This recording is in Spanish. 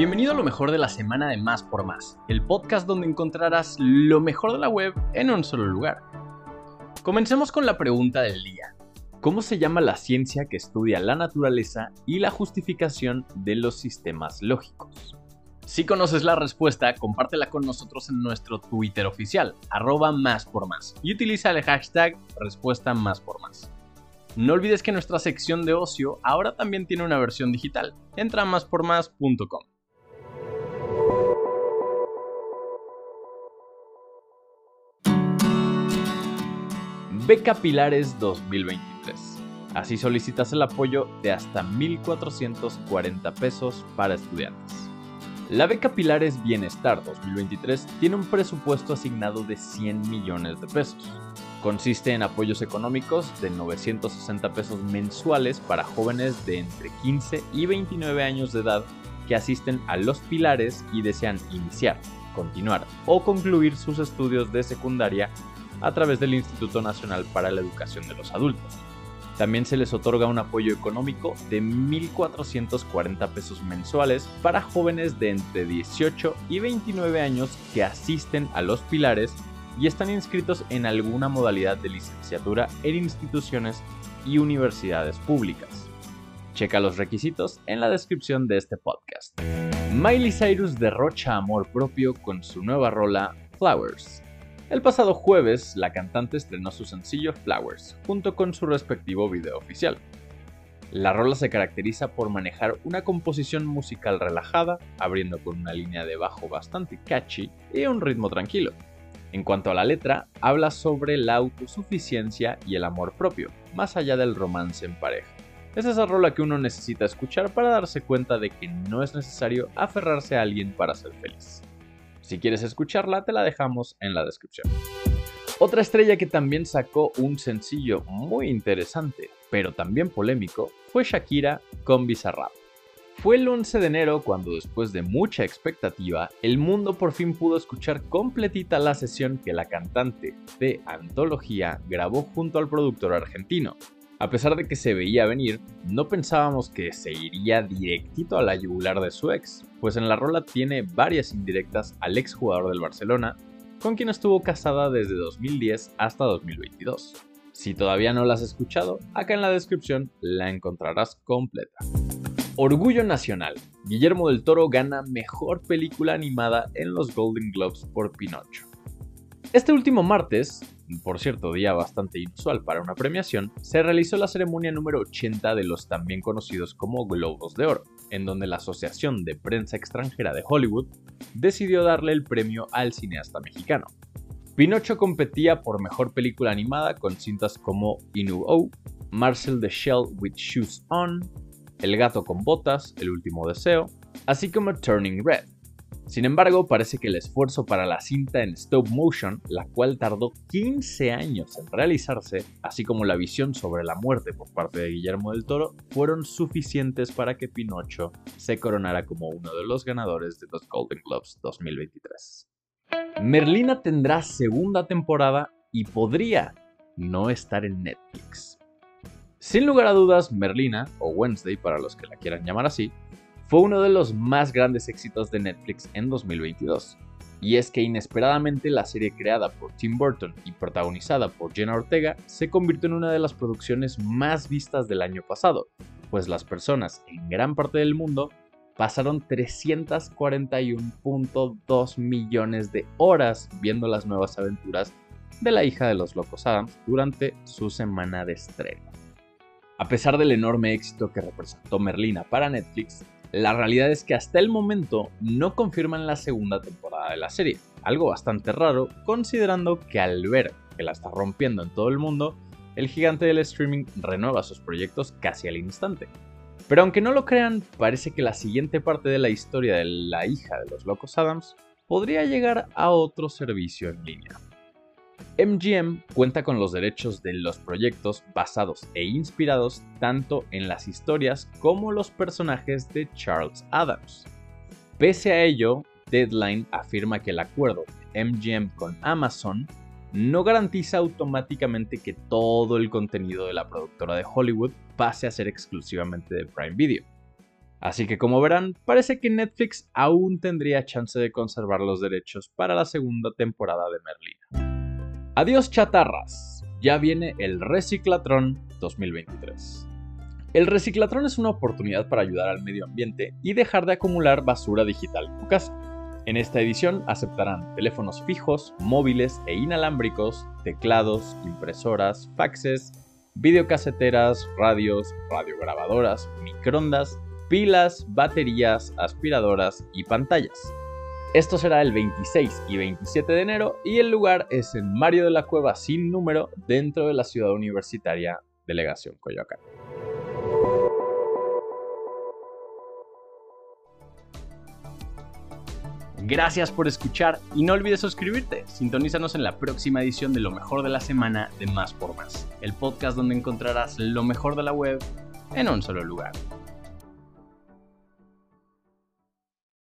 Bienvenido a lo mejor de la semana de Más por Más, el podcast donde encontrarás lo mejor de la web en un solo lugar. Comencemos con la pregunta del día. ¿Cómo se llama la ciencia que estudia la naturaleza y la justificación de los sistemas lógicos? Si conoces la respuesta, compártela con nosotros en nuestro Twitter oficial, arroba más por más, y utiliza el hashtag respuesta más por más. No olvides que nuestra sección de ocio ahora también tiene una versión digital. Entra a máspormás.com. Beca Pilares 2023. Así solicitas el apoyo de hasta 1.440 pesos para estudiantes. La beca Pilares Bienestar 2023 tiene un presupuesto asignado de 100 millones de pesos. Consiste en apoyos económicos de 960 pesos mensuales para jóvenes de entre 15 y 29 años de edad que asisten a los pilares y desean iniciar, continuar o concluir sus estudios de secundaria a través del Instituto Nacional para la Educación de los Adultos. También se les otorga un apoyo económico de 1.440 pesos mensuales para jóvenes de entre 18 y 29 años que asisten a los pilares y están inscritos en alguna modalidad de licenciatura en instituciones y universidades públicas. Checa los requisitos en la descripción de este podcast. Miley Cyrus derrocha amor propio con su nueva rola Flowers. El pasado jueves, la cantante estrenó su sencillo Flowers, junto con su respectivo video oficial. La rola se caracteriza por manejar una composición musical relajada, abriendo con una línea de bajo bastante catchy y un ritmo tranquilo. En cuanto a la letra, habla sobre la autosuficiencia y el amor propio, más allá del romance en pareja. Es esa rola que uno necesita escuchar para darse cuenta de que no es necesario aferrarse a alguien para ser feliz. Si quieres escucharla, te la dejamos en la descripción. Otra estrella que también sacó un sencillo muy interesante, pero también polémico, fue Shakira con Bizarrap. Fue el 11 de enero cuando después de mucha expectativa, el mundo por fin pudo escuchar completita la sesión que la cantante de Antología grabó junto al productor argentino. A pesar de que se veía venir, no pensábamos que se iría directito a la yugular de su ex, pues en la rola tiene varias indirectas al ex jugador del Barcelona, con quien estuvo casada desde 2010 hasta 2022. Si todavía no la has escuchado, acá en la descripción la encontrarás completa. Orgullo Nacional. Guillermo del Toro gana Mejor Película Animada en los Golden Globes por Pinocho. Este último martes, por cierto día bastante inusual para una premiación, se realizó la ceremonia número 80 de los también conocidos como Globos de Oro, en donde la Asociación de Prensa Extranjera de Hollywood decidió darle el premio al cineasta mexicano. Pinocho competía por Mejor Película Animada con cintas como Inu-Oh, Marcel the Shell with Shoes On, el gato con botas, El último deseo, así como Turning Red. Sin embargo, parece que el esfuerzo para la cinta en stop motion, la cual tardó 15 años en realizarse, así como la visión sobre la muerte por parte de Guillermo del Toro, fueron suficientes para que Pinocho se coronara como uno de los ganadores de los Golden Globes 2023. Merlina tendrá segunda temporada y podría no estar en Netflix. Sin lugar a dudas, Merlina, o Wednesday para los que la quieran llamar así, fue uno de los más grandes éxitos de Netflix en 2022. Y es que inesperadamente la serie creada por Tim Burton y protagonizada por Jenna Ortega se convirtió en una de las producciones más vistas del año pasado, pues las personas en gran parte del mundo pasaron 341.2 millones de horas viendo las nuevas aventuras de la hija de los locos Adams durante su semana de estreno. A pesar del enorme éxito que representó Merlina para Netflix, la realidad es que hasta el momento no confirman la segunda temporada de la serie, algo bastante raro considerando que al ver que la está rompiendo en todo el mundo, el gigante del streaming renueva sus proyectos casi al instante. Pero aunque no lo crean, parece que la siguiente parte de la historia de la hija de los locos Adams podría llegar a otro servicio en línea. MGM cuenta con los derechos de los proyectos basados e inspirados tanto en las historias como los personajes de Charles Adams. Pese a ello, Deadline afirma que el acuerdo de MGM con Amazon no garantiza automáticamente que todo el contenido de la productora de Hollywood pase a ser exclusivamente de Prime Video. Así que como verán, parece que Netflix aún tendría chance de conservar los derechos para la segunda temporada de Merlina. Adiós chatarras, ya viene el Reciclatron 2023. El Reciclatron es una oportunidad para ayudar al medio ambiente y dejar de acumular basura digital en tu casa. En esta edición aceptarán teléfonos fijos, móviles e inalámbricos, teclados, impresoras, faxes, videocaseteras, radios, radiograbadoras, microondas, pilas, baterías, aspiradoras y pantallas. Esto será el 26 y 27 de enero y el lugar es en Mario de la Cueva sin número dentro de la ciudad universitaria Delegación Coyoacán. Gracias por escuchar y no olvides suscribirte. Sintonízanos en la próxima edición de Lo mejor de la semana de Más por Más, el podcast donde encontrarás lo mejor de la web en un solo lugar.